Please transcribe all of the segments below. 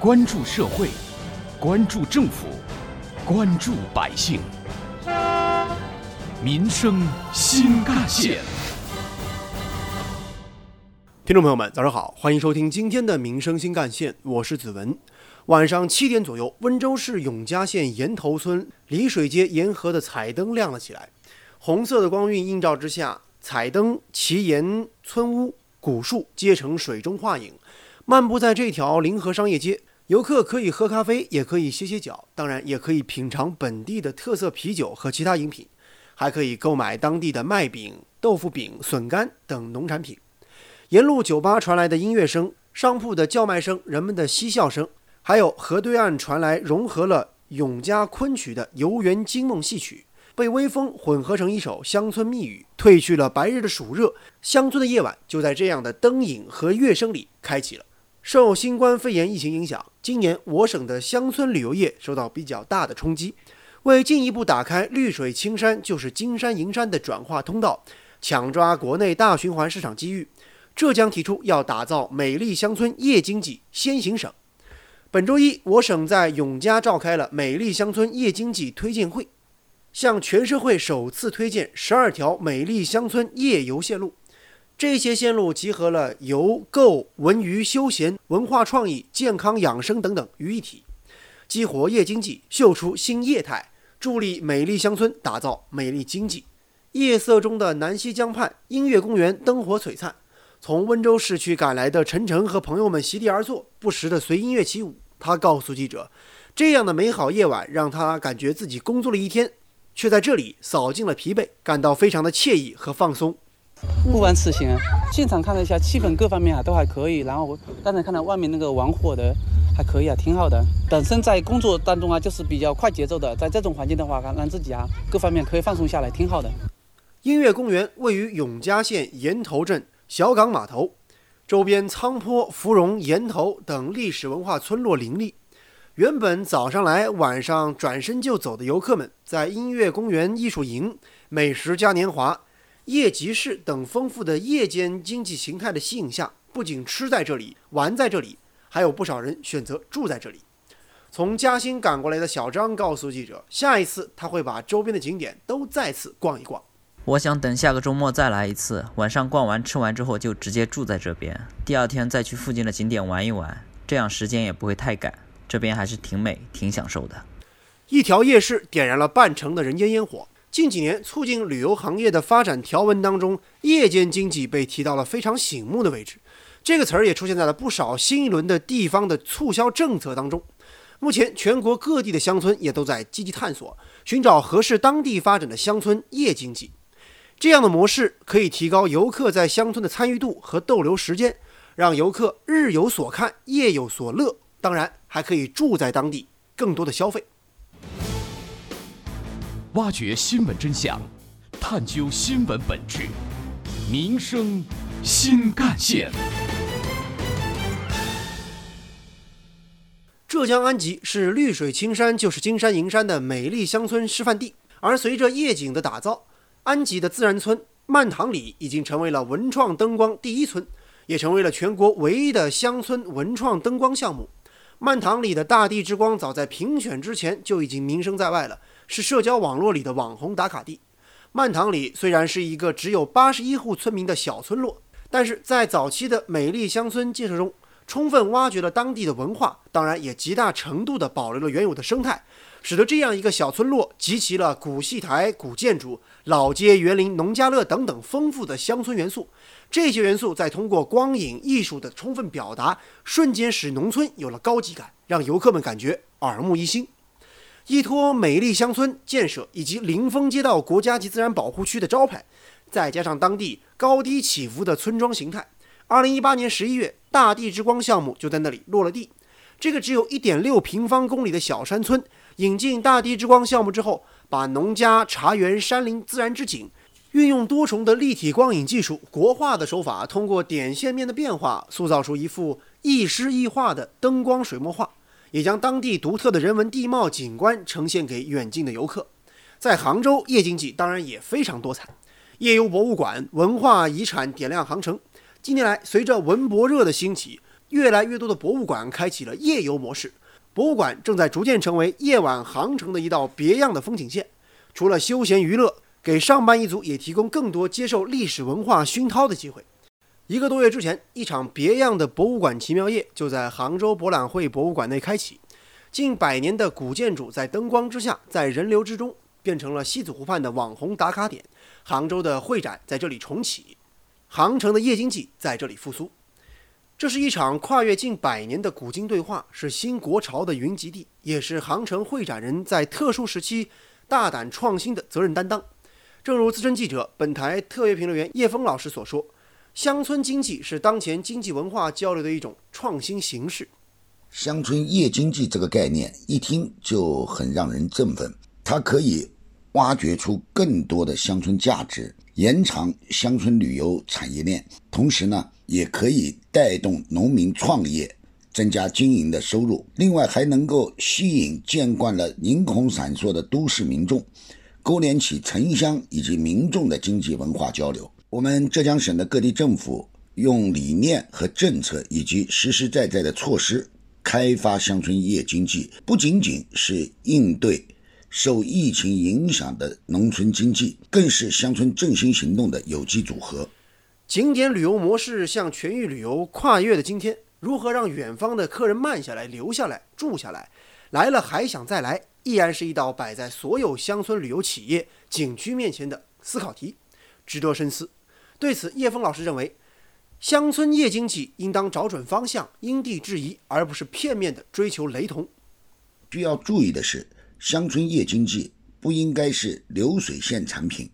关注社会，关注政府，关注百姓，民生新干线。听众朋友们，早上好，欢迎收听今天的《民生新干线》，我是子文。晚上七点左右，温州市永嘉县岩头村里水街沿河的彩灯亮了起来，红色的光晕映照之下，彩灯、奇岩、村屋、古树皆成水中画影。漫步在这条临河商业街，游客可以喝咖啡，也可以歇歇脚，当然也可以品尝本地的特色啤酒和其他饮品，还可以购买当地的麦饼、豆腐饼、笋干等农产品。沿路酒吧传来的音乐声、商铺的叫卖声、人们的嬉笑声。还有河对岸传来融合了永嘉昆曲的《游园惊梦》戏曲，被微风混合成一首乡村密语，褪去了白日的暑热，乡村的夜晚就在这样的灯影和乐声里开启了。受新冠肺炎疫情影响，今年我省的乡村旅游业受到比较大的冲击。为进一步打开绿水青山就是金山银山的转化通道，抢抓国内大循环市场机遇，浙江提出要打造美丽乡村夜经济先行省。本周一，我省在永嘉召开了美丽乡村夜经济推荐会，向全社会首次推荐十二条美丽乡村夜游线路。这些线路集合了游、购、文娱、休闲、文化创意、健康养生等等于一体，激活夜经济，秀出新业态，助力美丽乡村打造美丽经济。夜色中的南溪江畔，音乐公园灯火璀璨。从温州市区赶来的陈诚和朋友们席地而坐，不时地随音乐起舞。他告诉记者：“这样的美好夜晚让他感觉自己工作了一天，却在这里扫尽了疲惫，感到非常的惬意和放松。不玩此行，现场看了一下，气氛各方面啊都还可以。然后刚才看到外面那个玩火的，还可以啊，挺好的。本身在工作当中啊，就是比较快节奏的，在这种环境的话，让自己啊各方面可以放松下来，挺好的。”音乐公园位于永嘉县岩头镇。小港码头周边，仓坡、芙蓉、岩头等历史文化村落林立。原本早上来，晚上转身就走的游客们，在音乐公园、艺术营、美食嘉年华、夜集市等丰富的夜间经济形态的吸引下，不仅吃在这里、玩在这里，还有不少人选择住在这里。从嘉兴赶过来的小张告诉记者，下一次他会把周边的景点都再次逛一逛。我想等下个周末再来一次，晚上逛完吃完之后就直接住在这边，第二天再去附近的景点玩一玩，这样时间也不会太赶。这边还是挺美，挺享受的。一条夜市点燃了半城的人间烟火。近几年促进旅游行业的发展条文当中，夜间经济被提到了非常醒目的位置。这个词儿也出现在了不少新一轮的地方的促销政策当中。目前全国各地的乡村也都在积极探索，寻找合适当地发展的乡村夜经济。这样的模式可以提高游客在乡村的参与度和逗留时间，让游客日有所看，夜有所乐。当然，还可以住在当地，更多的消费。挖掘新闻真相，探究新闻本质，民生新干线。浙江安吉是绿水青山就是金山银山的美丽乡村示范地，而随着夜景的打造。安吉的自然村曼塘里已经成为了文创灯光第一村，也成为了全国唯一的乡村文创灯光项目。曼塘里的大地之光早在评选之前就已经名声在外了，是社交网络里的网红打卡地。曼塘里虽然是一个只有八十一户村民的小村落，但是在早期的美丽乡村建设中，充分挖掘了当地的文化，当然也极大程度地保留了原有的生态。使得这样一个小村落集齐了古戏台、古建筑、老街、园林、农家乐等等丰富的乡村元素。这些元素再通过光影艺术的充分表达，瞬间使农村有了高级感，让游客们感觉耳目一新。依托美丽乡村建设以及临风街道国家级自然保护区的招牌，再加上当地高低起伏的村庄形态，二零一八年十一月，大地之光项目就在那里落了地。这个只有一点六平方公里的小山村。引进大地之光项目之后，把农家、茶园、山林自然之景，运用多重的立体光影技术、国画的手法，通过点线面的变化，塑造出一幅亦诗亦画的灯光水墨画，也将当地独特的人文地貌景观呈现给远近的游客。在杭州，夜经济当然也非常多彩，夜游博物馆、文化遗产点亮杭城。近年来，随着文博热的兴起，越来越多的博物馆开启了夜游模式，博物馆正在逐渐成为夜晚杭城的一道别样的风景线。除了休闲娱乐，给上班一族也提供更多接受历史文化熏陶的机会。一个多月之前，一场别样的博物馆奇妙夜就在杭州博览会博物馆内开启。近百年的古建筑在灯光之下，在人流之中，变成了西子湖畔的网红打卡点。杭州的会展在这里重启，杭城的夜经济在这里复苏。这是一场跨越近百年的古今对话，是新国潮的云集地，也是杭城会展人在特殊时期大胆创新的责任担当。正如资深记者、本台特约评论员叶峰老师所说。乡村经济是当前经济文化交流的一种创新形式。乡村夜经济这个概念一听就很让人振奋，它可以挖掘出更多的乡村价值，延长乡村旅游产业链，同时呢，也可以带动农民创业，增加经营的收入。另外，还能够吸引见惯了霓虹闪烁的都市民众，勾连起城乡以及民众的经济文化交流。我们浙江省的各地政府用理念和政策以及实实在在的措施开发乡村业经济，不仅仅是应对受疫情影响的农村经济，更是乡村振兴行动的有机组合。景点旅游模式向全域旅游跨越的今天，如何让远方的客人慢下来、留下来、住下来，来了还想再来，依然是一道摆在所有乡村旅游企业、景区面前的思考题，值得深思。对此，叶峰老师认为，乡村夜经济应当找准方向，因地制宜，而不是片面的追求雷同。需要注意的是，乡村夜经济不应该是流水线产品，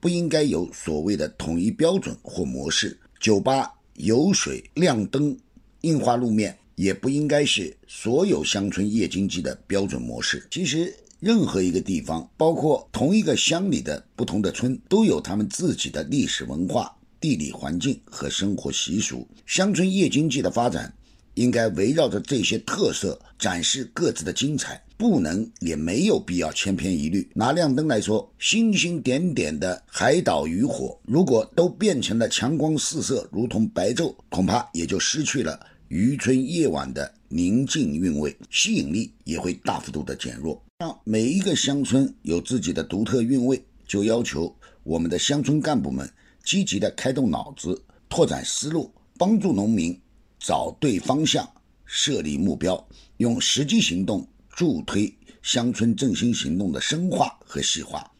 不应该有所谓的统一标准或模式。酒吧、游水、亮灯、硬化路面，也不应该是所有乡村夜经济的标准模式。其实。任何一个地方，包括同一个乡里的不同的村，都有他们自己的历史文化、地理环境和生活习俗。乡村夜经济的发展，应该围绕着这些特色展示各自的精彩，不能也没有必要千篇一律。拿亮灯来说，星星点点的海岛渔火，如果都变成了强光四射，如同白昼，恐怕也就失去了渔村夜晚的宁静韵味，吸引力也会大幅度的减弱。让每一个乡村有自己的独特韵味，就要求我们的乡村干部们积极的开动脑子，拓展思路，帮助农民找对方向，设立目标，用实际行动助推乡村振兴行动的深化和细化。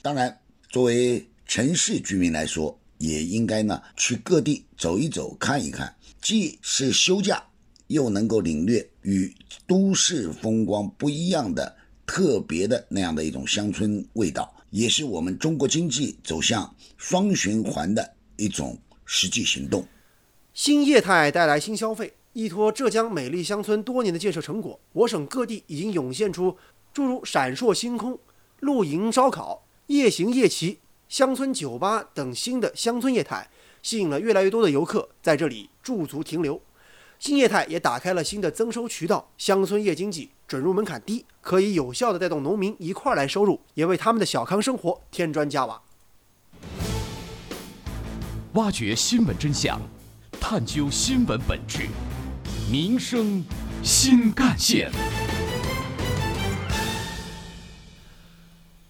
当然，作为城市居民来说，也应该呢去各地走一走，看一看，既是休假，又能够领略与都市风光不一样的。特别的那样的一种乡村味道，也是我们中国经济走向双循环的一种实际行动。新业态带来新消费，依托浙江美丽乡村多年的建设成果，我省各地已经涌现出诸如闪烁星空、露营烧烤、夜行夜骑、乡村酒吧等新的乡村业态，吸引了越来越多的游客在这里驻足停留。新业态也打开了新的增收渠道，乡村夜经济准入门槛低，可以有效的带动农民一块来收入，也为他们的小康生活添砖加瓦。挖掘新闻真相，探究新闻本质，民生新干线。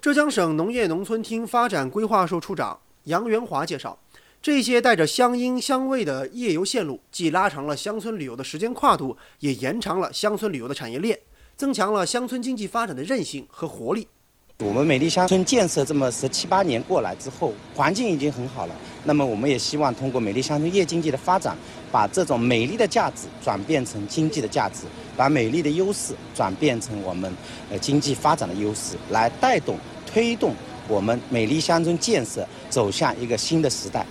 浙江省农业农村厅发展规划处处长杨元华介绍。这些带着乡音乡味的夜游线路，既拉长了乡村旅游的时间跨度，也延长了乡村旅游的产业链，增强了乡村经济发展的韧性和活力。我们美丽乡村建设这么十七八年过来之后，环境已经很好了。那么，我们也希望通过美丽乡村夜经济的发展，把这种美丽的价值转变成经济的价值，把美丽的优势转变成我们呃经济发展的优势，来带动推动我们美丽乡村建设走向一个新的时代。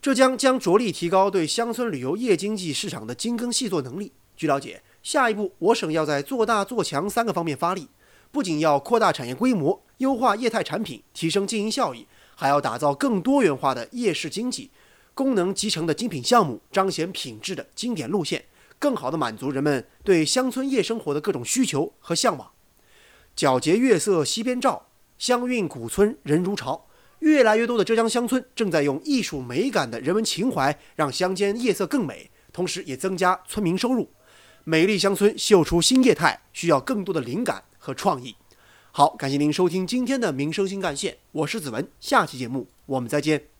浙江将着力提高对乡村旅游夜经济市场的精耕细作能力。据了解，下一步我省要在做大做强三个方面发力，不仅要扩大产业规模、优化业态产品、提升经营效益，还要打造更多元化的夜市经济、功能集成的精品项目、彰显品质的经典路线，更好地满足人们对乡村夜生活的各种需求和向往。皎洁月色西边照，乡韵古村人如潮。越来越多的浙江乡村正在用艺术美感的人文情怀，让乡间夜色更美。同时也增加村民收入。美丽乡村秀出新业态，需要更多的灵感和创意。好，感谢您收听今天的民生新干线，我是子文，下期节目我们再见。